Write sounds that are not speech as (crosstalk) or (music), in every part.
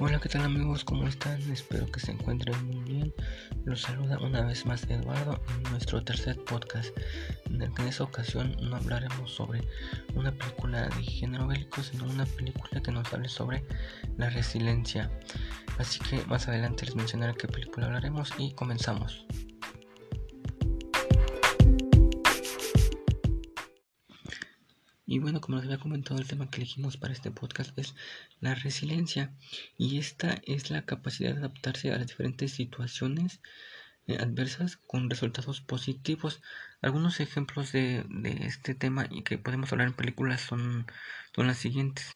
Hola, ¿qué tal amigos? ¿Cómo están? Espero que se encuentren muy bien. Los saluda una vez más Eduardo en nuestro tercer podcast, en que esta ocasión no hablaremos sobre una película de género bélico, sino una película que nos hable sobre la resiliencia. Así que más adelante les mencionaré qué película hablaremos y comenzamos. Y bueno, como les había comentado, el tema que elegimos para este podcast es la resiliencia. Y esta es la capacidad de adaptarse a las diferentes situaciones eh, adversas con resultados positivos. Algunos ejemplos de, este tema y que podemos hablar en películas son, son las siguientes.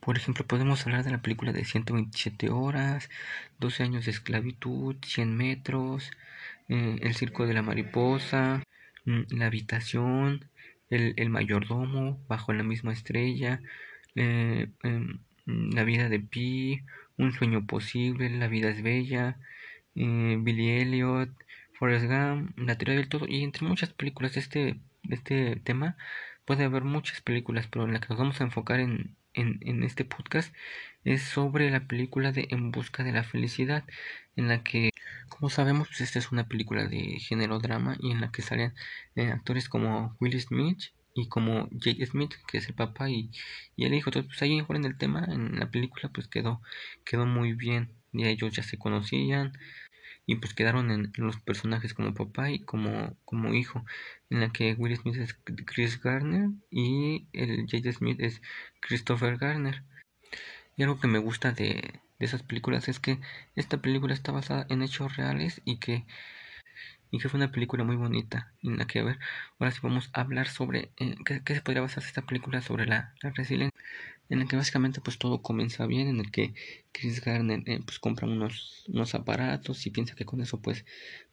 Por ejemplo, podemos hablar de la película de 127 horas, 12 años de esclavitud, 100 metros, eh, El circo de la mariposa, mm, La habitación, el, el mayordomo, bajo la misma estrella, eh, em, la vida de Pi, un sueño posible, la vida es bella, eh, Billy Elliot, Forrest Gump, La teoría del todo, y entre muchas películas de este, este tema puede haber muchas películas, pero en la que nos vamos a enfocar en, en, en este podcast es sobre la película de En busca de la felicidad, en la que, como sabemos, pues esta es una película de género drama y en la que salen eh, actores como Will Smith y como Jake Smith, que es el papá y, y el hijo. Entonces, pues ahí en el tema, en la película, pues quedó, quedó muy bien. Y ellos ya se conocían y pues quedaron en, los personajes como papá y como, como hijo, en la que Will Smith es Chris Garner y el Jake Smith es Christopher Garner. Y algo que me gusta de, de esas películas es que esta película está basada en hechos reales y que y que fue una película muy bonita en la que ver ahora sí vamos a hablar sobre eh, ¿qué, se podría basar esta película sobre la, la, resiliencia en la que básicamente pues todo comienza bien en el que Chris Garner eh, pues compra unos unos aparatos y piensa que con eso pues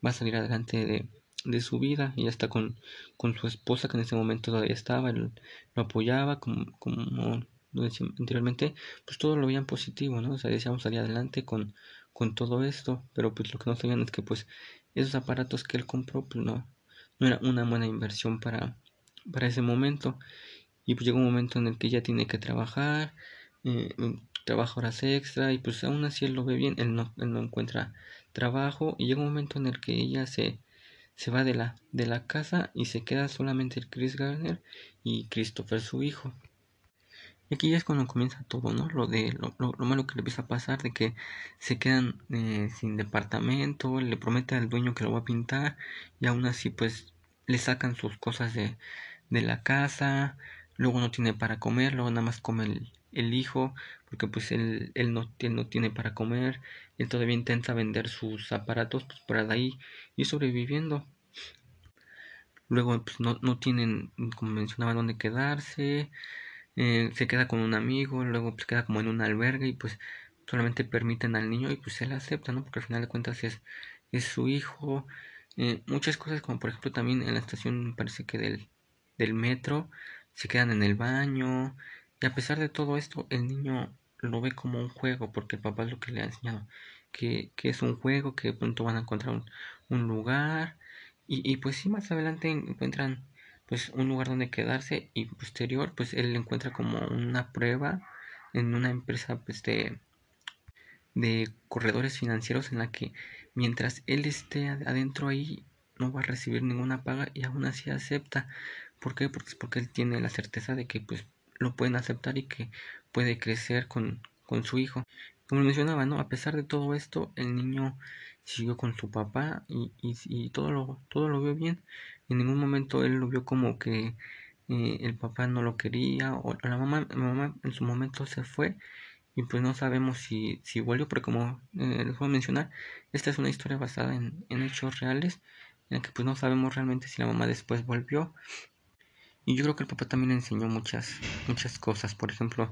va a salir adelante de, de su vida y ya está con, con su esposa que en ese momento todavía estaba él lo apoyaba como, como anteriormente, pues todo lo veían positivo, ¿no? O sea, deseamos salir adelante con, con todo esto, pero pues lo que no sabían es que pues esos aparatos que él compró, pues no, no era una buena inversión para, para ese momento. Y pues llega un momento en el que ella tiene que trabajar, eh, trabaja horas extra, y pues aún así él lo ve bien, él no, él no encuentra trabajo, y llega un momento en el que ella se, se va de la, de la casa y se queda solamente el Chris Garner y Christopher su hijo. Y aquí ya es cuando comienza todo, ¿no? Lo de lo, lo, malo que le empieza a pasar, de que se quedan eh, sin departamento, le promete al dueño que lo va a pintar y aún así pues le sacan sus cosas de, de la casa, luego no tiene para comer, luego nada más come el, el hijo, porque pues él, él, no, él no tiene para comer, él todavía intenta vender sus aparatos pues para de ahí ir sobreviviendo. Luego pues no, no tienen, como mencionaba, dónde quedarse, eh, se queda con un amigo, luego pues queda como en un albergue y pues solamente permiten al niño y pues él acepta, ¿no? Porque al final de cuentas es, es su hijo. Eh, muchas cosas como por ejemplo también en la estación parece que del, del metro se quedan en el baño y a pesar de todo esto el niño lo ve como un juego porque el papá es lo que le ha enseñado que, que es un juego que de pronto van a encontrar un, un lugar y, y pues sí más adelante encuentran pues un lugar donde quedarse y posterior pues él encuentra como una prueba en una empresa pues de, de corredores financieros en la que mientras él esté adentro ahí no va a recibir ninguna paga y aún así acepta. ¿por qué? porque es porque él tiene la certeza de que pues lo pueden aceptar y que puede crecer con, con su hijo. Como mencionaba no a pesar de todo esto el niño siguió con su papá y, y, todo lo todo lo vio bien en ningún momento él lo vio como que eh, el papá no lo quería o la mamá, la mamá en su momento se fue y pues no sabemos si, si volvió, pero como eh, les voy a mencionar, esta es una historia basada en, en hechos reales, en la que pues no sabemos realmente si la mamá después volvió. Y yo creo que el papá también enseñó muchas, muchas cosas. Por ejemplo,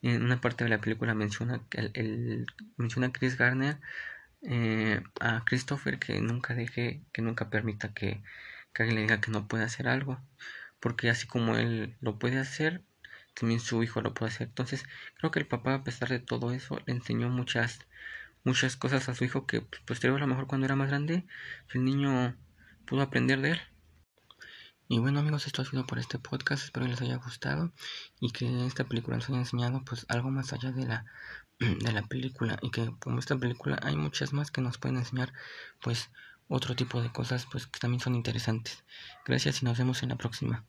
en una parte de la película menciona el, el menciona Chris Garner eh, a Christopher que nunca deje, que nunca permita que que alguien le diga que no puede hacer algo, porque así como él lo puede hacer, también su hijo lo puede hacer. Entonces, creo que el papá, a pesar de todo eso, le enseñó muchas, muchas cosas a su hijo que pues, a lo mejor cuando era más grande, el niño pudo aprender de él. Y bueno amigos, esto ha sido por este podcast, espero que les haya gustado y que esta película nos haya enseñado pues algo más allá de la, (clears throat) de la película y que como esta película hay muchas más que nos pueden enseñar pues otro tipo de cosas pues que también son interesantes. Gracias y nos vemos en la próxima.